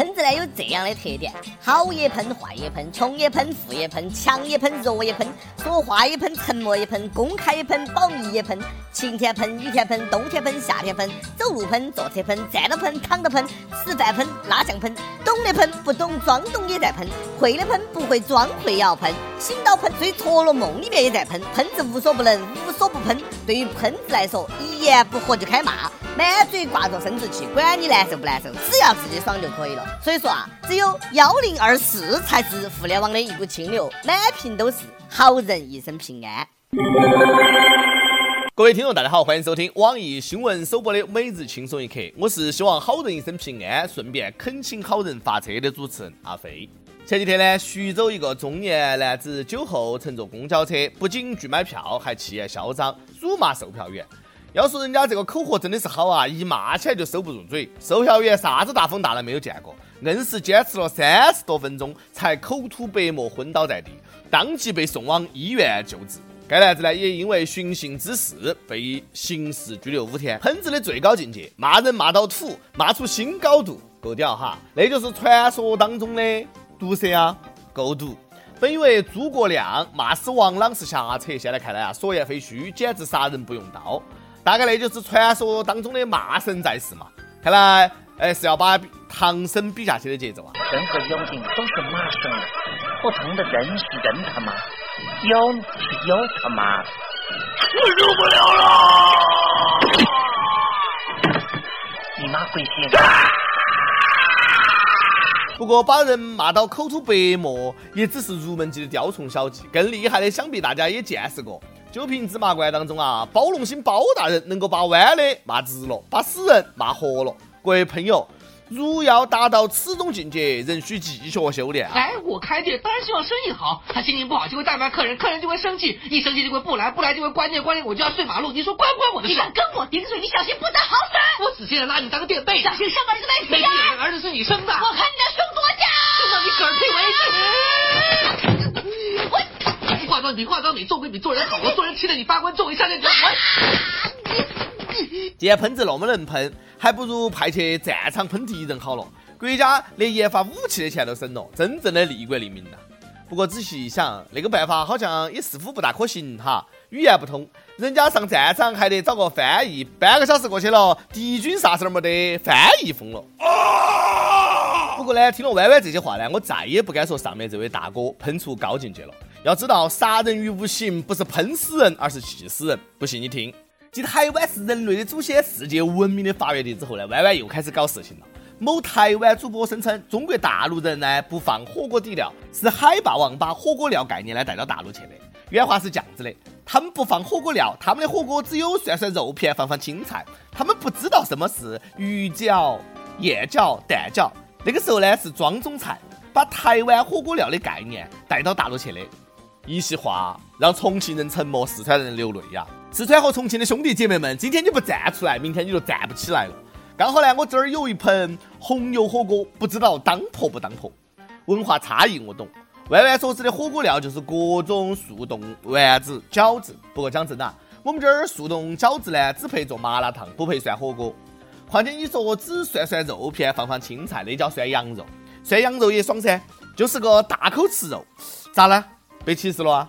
喷子呢有这样的特点：好也喷，坏也喷，穷也喷，富也喷，强也喷，弱也喷，说话也喷，沉默也喷，公开也喷，保密也喷，晴天喷，雨天喷，冬天喷，夏天喷，走路喷，坐车喷，站着喷，躺着喷，吃饭喷，拉酱喷，懂的喷，不懂装懂也在喷，会的喷，不会装会也要喷，醒到喷，睡着了梦里面也在喷，喷子无所不能，无所不喷。对于喷子来说，一言不合就开骂。满嘴挂着生殖器，管你难受不难受，只要自己爽就可以了。所以说啊，只有幺零二四才是互联网的一股清流，满屏都是好人一生平安。各位听众，大家好，欢迎收听网易新闻首播的每日轻松一刻，我是希望好人一生平安，顺便恳请好人发车的主持人阿飞。前几天呢，徐州一个中年男子酒后乘坐公交车，不仅拒买票，还气焰嚣张，辱骂售票员。要说人家这个口活真的是好啊，一骂起来就收不住嘴。售票员啥子大风大浪没有见过，硬是坚持了三十多分钟，才口吐白沫昏倒在地，当即被送往医院救治。该男子呢，也因为寻衅滋事被刑事拘留五天。喷子的最高境界，骂人骂到土，骂出新高度，够屌哈！那就是传说当中的毒蛇啊，够毒。本以为诸葛亮骂死王朗是瞎扯，现在看来啊，所言非虚，简直杀人不用刀。大概那就是传说当中的骂神在世嘛，看来哎是要把唐僧比下去的节奏啊。人和妖精都是骂神，不同的人是人他妈，妖是妖他妈，我受不了了！你妈贵姓？不过把人骂到口吐白沫，也只是入门级的雕虫小技，更厉害的想必大家也见识过。九品芝麻官当中啊，包龙星包大人能够把弯的骂直了，把死人骂活了。各位朋友，如要达到此种境界，仍需继续修炼。哎，我开店当然希望生意好，他心情不好就会怠慢客人，客人就会生气，一生气就会不来，不来就会关店，关店我就要睡马路。你说关不关我的事？你敢跟我顶嘴，你小心不得好死！我死心了拿你当个垫背，小心生儿子没死呀！儿子是你生的，我看你的胸多大，生到你嗝屁为止。化妆比化妆美，做鬼比做人好。我做人气得你发昏，作为下线者我。既然喷子那么能喷，还不如派去战场喷敌人好了。国家连研发武器的钱都省了，真正的利国利民呐。不过仔细一想，那个办法好像也似乎不大可行哈。语言不通，人家上战场还得找个翻译，半个小时过去了，敌军啥事儿没得，翻译疯了。不过呢，听了歪歪这些话呢，我再也不敢说上面这位大哥喷出高境界了。要知道，杀人于无形不是喷死人，而是气死人。不信你听。继台湾是人类的祖先、世界文明的发源地之后呢，歪歪又开始搞事情了。某台湾主播声称，中国大陆人呢不放火锅底料，是海霸王把火锅料概念呢带到大陆去的。原话是这样子的：他们不放火锅料，他们的火锅只有涮涮肉片，放放青菜。他们不知道什么是鱼饺、燕饺、蛋饺。那个时候呢是庄中菜，把台湾火锅料的概念带到大陆去的。一席话让重庆人沉默，四川人流泪呀！四川和重庆的兄弟姐妹们，今天你不站出来，明天你就站不起来了。刚好呢，我这儿有一盆红油火锅，不知道当婆不当婆。文化差异我懂。歪歪所指的火锅料就是各种速冻丸子、饺子。不过讲真的，我们这儿速冻饺子呢，只配做麻辣烫，不配涮火锅。况且你说只涮涮肉片，放放青菜，那叫涮羊肉。涮羊肉也爽噻，就是个大口吃肉，咋了？被歧视了啊！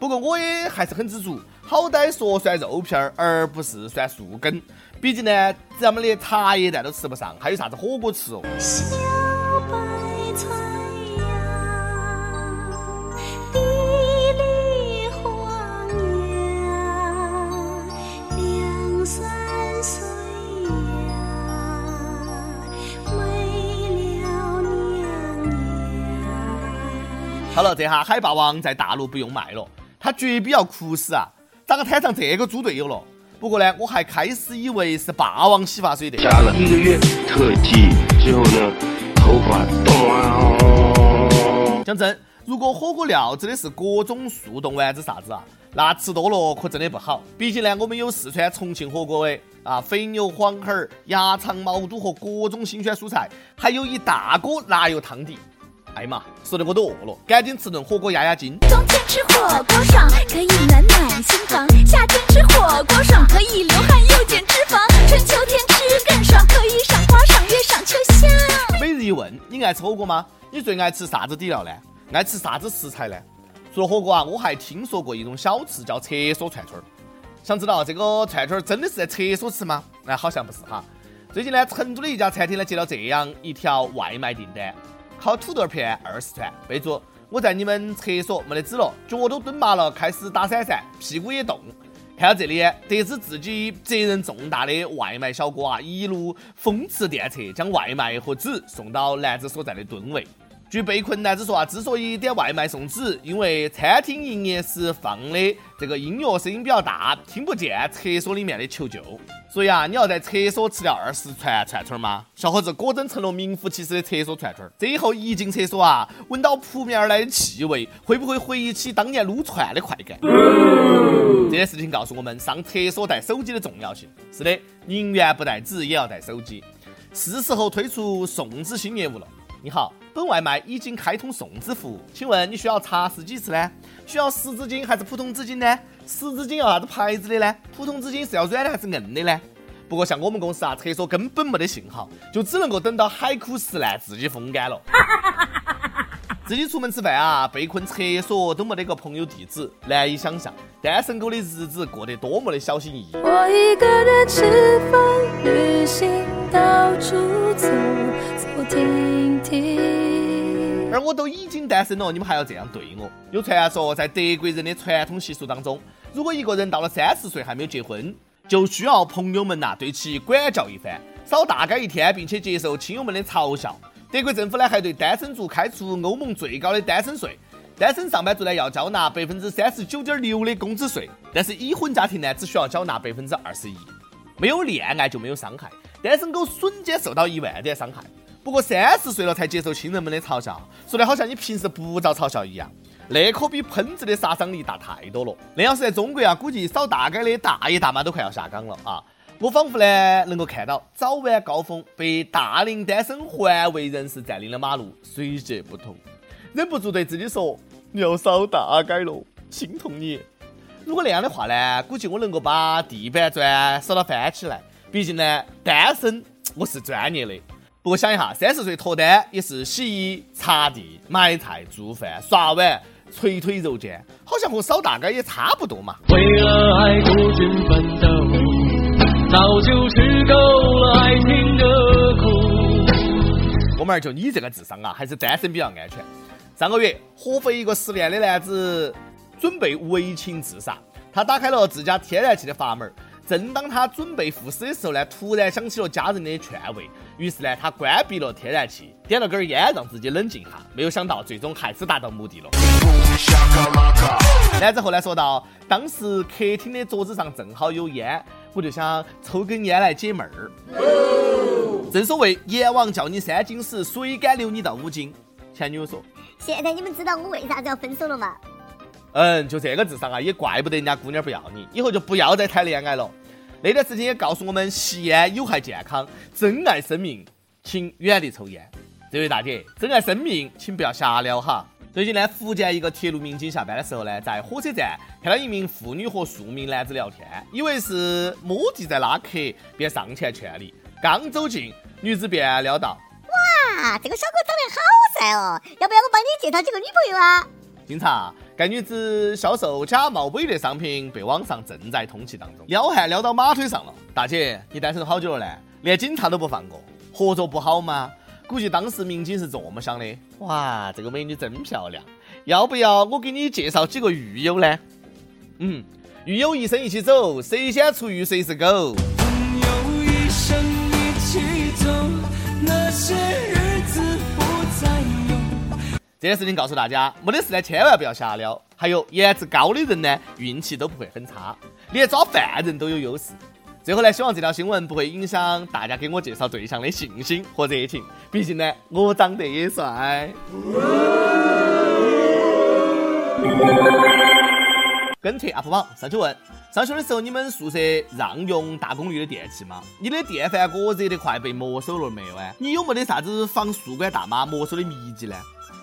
不过我也还是很知足，好歹说涮肉片儿，而不是涮树根。毕竟呢，咱们连茶叶蛋都吃不上，还有啥子火锅吃哦？小白菜。好了，这下海霸王在大陆不用卖了，他绝逼要哭死啊！咋个摊上这个猪队友了？不过呢，我还开始以为是霸王洗发水的。加了一个月特技之后呢，头发哇！讲真，如果火锅料真的是各种速冻丸子啥子啊，那吃多了可真的不好。毕竟呢，我们有四川重庆火锅的啊，肥牛、黄喉、鸭肠、毛肚和各种新鲜蔬菜，还有一大锅辣油汤底。哎妈，说的我都饿了，赶紧吃顿火锅压压惊。冬天吃火锅爽，可以暖暖心房；夏天吃火锅爽，可以流汗又减脂肪；春秋天吃更爽，可以赏花赏月赏秋香。每日一问：你爱吃火锅吗？你最爱吃啥子底料呢？爱吃啥子食材呢？除了火锅啊，我还听说过一种小吃叫厕所串串儿。想知道这个串串儿真的是在厕所吃吗？哎，好像不是哈。最近呢，成都的一家餐厅呢接到这样一条外卖订单：烤土豆片二十串，备注我在你们厕所没得纸了，脚都蹲麻了，开始打闪闪，屁股也动。看到这里，得知自己责任重大的外卖小哥啊，一路风驰电掣，将外卖和纸送到男子所在的蹲位。据被困男子说啊，之所以点外卖送纸，因为餐厅营业时放的这个音乐声音比较大，听不见厕所里面的求救。所以啊，你要在厕所吃掉二十串串串吗？小伙子果真成了名副其实的厕所串串。这以后一进厕所啊，闻到扑面而来的气味，会不会回忆起当年撸串的快感？这件事情告诉我们，上厕所带手机的重要性。是的，宁愿不带纸，也要带手机。是时候推出送纸新业务了。你好，本外卖已经开通送纸服务，请问你需要擦拭几次呢？需要湿纸巾还是普通纸巾呢？湿纸巾要啥子牌子的呢？普通纸巾是要软的还是硬的呢？不过像我们公司啊，厕所根本没得信号，就只能够等到海枯石烂，自己风干了。自己出门吃饭啊，被困厕所都没得个朋友地址，难以想象单身狗的日子过得多么的小心翼翼。我一个人吃饭、旅行，到处走。我都已经单身了，你们还要这样对我？有传说，在德国人的传统习俗当中，如果一个人到了三十岁还没有结婚，就需要朋友们呐对其管教一番，少大街一天，并且接受亲友们的嘲笑。德国政府呢还对单身族开出欧盟最高的单身税，单身上班族呢要交纳百分之三十九点六的工资税，但是已婚家庭呢只需要缴纳百分之二十一。没有恋爱就没有伤害，单身狗瞬间受到一万点伤害。不过三十岁了才接受亲人们的嘲笑，说的好像你平时不遭嘲笑一样，那可比喷子的杀伤力大太多了。那要是在中国啊，估计扫大街的大爷大妈都快要下岗了啊！我仿佛呢能够看到早晚高峰被大龄单身环卫人士占领的马路水泄不通，忍不住对自己说：“你要扫大街了，心痛你。”如果那样的话呢，估计我能够把地板砖扫到翻起来。毕竟呢，单身我是专业的。不过想一下，三十岁脱单也是洗衣、擦地、买菜、做饭、刷碗、捶腿、揉肩，好像和扫大街也差不多嘛。为了爱孤军奋斗，早就吃够了爱情的苦。哥们儿，就你这个智商啊，还是单身比较安全。上个月，合肥一个失恋的男子准备为情自杀，他打开了自家天然气的阀门。正当他准备赴死的时候呢，突然想起了家人的劝慰，于是呢，他关闭了天然气，点了根烟让自己冷静下。没有想到，最终还是达到目的了。男子后来说道：“当时客厅的桌子上正好有烟，我就想抽根烟来解闷儿。正所谓阎王叫你三斤屎，谁敢留你到五斤。”前女友说：“现在你们知道我为啥子要分手了吗？”嗯，就这个智商啊，也怪不得人家姑娘不要你，以后就不要再谈恋爱了。那段时间也告诉我们，吸烟有害健康，珍爱生命，请远离抽烟。这位大姐，珍爱生命，请不要瞎聊哈。最近呢，福建一个铁路民警下班的时候呢，在火车站看到一名妇女和数名男子聊天，以为是摸的在拉客，便上前劝离。刚走近，女子便撩道：“哇，这个小哥长得好帅哦，要不要我帮你介绍几个女朋友啊？”警察。该女子销售假冒伪劣商品，被网上正在通缉当中。撩汉撩到马腿上了，大姐，你单身好久了呢？连警察都不放过，合作不好吗？估计当时民警是这么想的：哇，这个美女真漂亮，要不要我给你介绍几个狱友呢？嗯，狱友一生一起走，谁先出狱谁是狗。这件事情告诉大家，没得事呢，千万不要瞎聊。还有颜值高的人呢，运气都不会很差，连抓犯人都有优势。最后呢，希望这条新闻不会影响大家给我介绍对象的信心和热情。毕竟呢，我长得也帅。跟帖 UP 榜上去问：上学的时候你们宿舍让用大功率的电器吗？你的电饭锅热得快被没收了没有啊？你有没得啥子防宿管大妈没收的秘籍呢？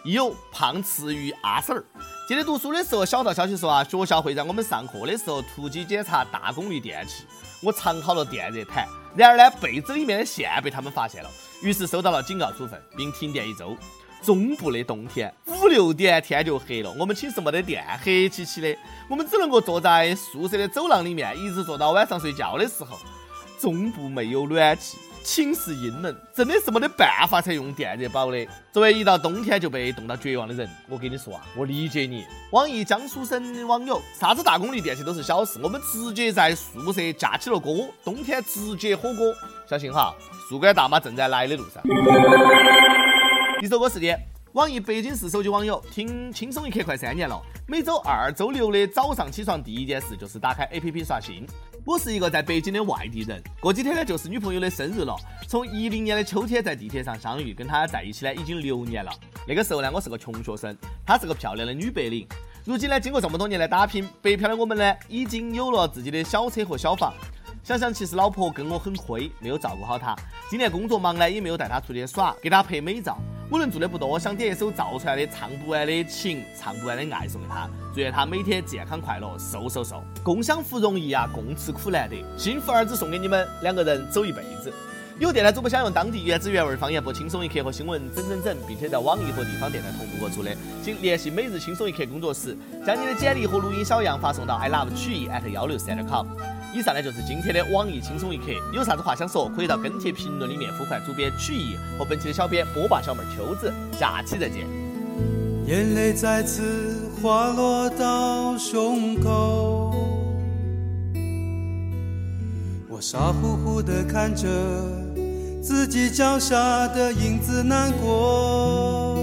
有胖吃鱼阿婶儿，记得读书的时候，小道消息说啊，学校会在我们上课的时候突击检查大功率电器，我藏好了电热毯。然而呢，被子里面的线被他们发现了，于是收到了警告处分，并停电一周。中部的冬天，五六点天就黑了，我们寝室没得电，黑漆漆的，我们只能够坐在宿舍的走廊里面，一直坐到晚上睡觉的时候。中部没有暖气，寝室阴冷，真的是没得办法才用电热宝的。作为一到冬天就被冻到绝望的人，我跟你说啊，我理解你。网易江苏省网友，啥子大功率电器都是小事，我们直接在宿舍架起了锅，冬天直接火锅。小心哈，宿管大妈正在来的路上。一首歌时间，网易北京市手机网友听轻松一刻快三年了，每周二、周六的早上起床第一件事就是打开 APP 刷新。我是一个在北京的外地人，过几天呢就是女朋友的生日了。从一零年的秋天在地铁上相遇，跟她在一起呢已经六年了。那个时候呢我是个穷学生，她是个漂亮的女白领。如今呢经过这么多年的打拼，北漂的我们呢已经有了自己的小车和小房。想想其实老婆跟我很亏，没有照顾好她。今年工作忙呢，也没有带她出去耍，给她拍美照。我能做的不多，想点一首赵传的《唱不完的情，唱不完的爱》送给她，祝愿她每天健康快乐，瘦瘦瘦。共享福容易啊，共吃苦难得。幸福儿子送给你们，两个人走一辈子。有电台主播想用当地原汁原味方言播《轻松一刻》和新闻整整整，并且在网易和地方电台同步播出的，请联系每日轻松一刻工作室，将你的简历和录音小样发送到 i love 曲艺 at 幺六三点 com。以上呢就是今天的网易轻松一刻，有啥子话想说，可以到跟帖评论里面呼唤主编曲艺和本期的小编波霸小妹秋子，下期再见。眼泪再次滑落到胸口，我傻乎乎的看着自己脚下的影子难过，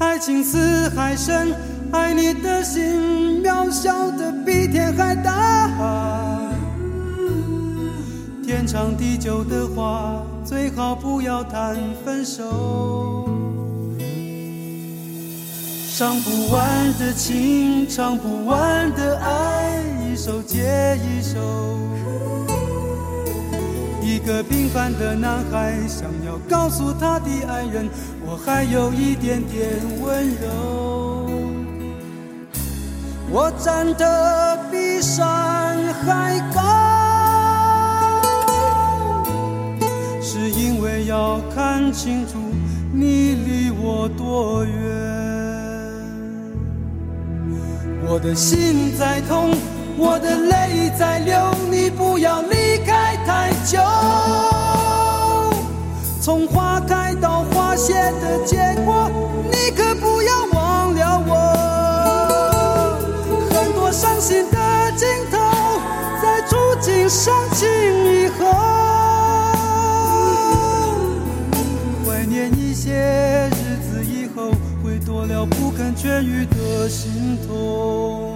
爱情似海深。爱你的心渺小的天还大海，天长地久的话，最好不要谈分手。唱不完的情，唱不完的爱，一首接一首。一个平凡的男孩，想要告诉他的爱人，我还有一点点温柔。我站得比山还高，是因为要看清楚你离我多远。我的心在痛，我的泪在流，你不要离开太久。从花开到花谢的结果，你痊愈的心痛。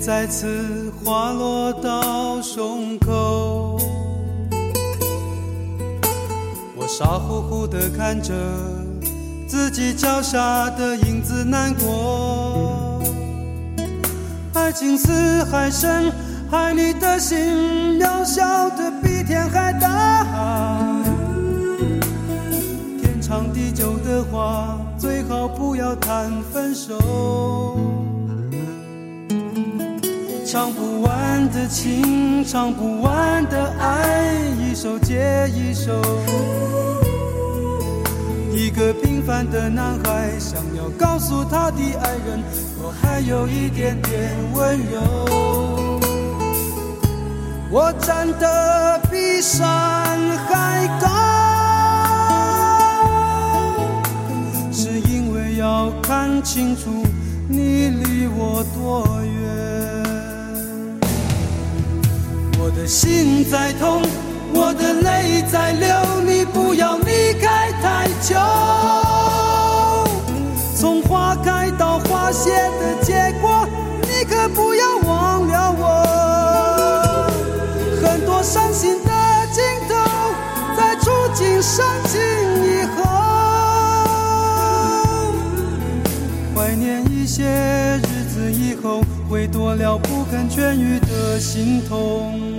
再次滑落到胸口，我傻乎乎的看着自己脚下的影子难过。爱情似海深，爱你的心渺小的比天还大。天长地久的话，最好不要谈分手。唱不完的情，唱不完的爱，一首接一首。一个平凡的男孩，想要告诉他的爱人，我还有一点点温柔。我站得比山还高，是因为要看清楚你离我多远。我的心在痛，我的泪在流，你不要离开太久。从花开到花谢的结果，你可不要忘了我。很多伤心的镜头，在触景伤情以后，怀念一些日子以后，会多了不肯痊愈的心痛。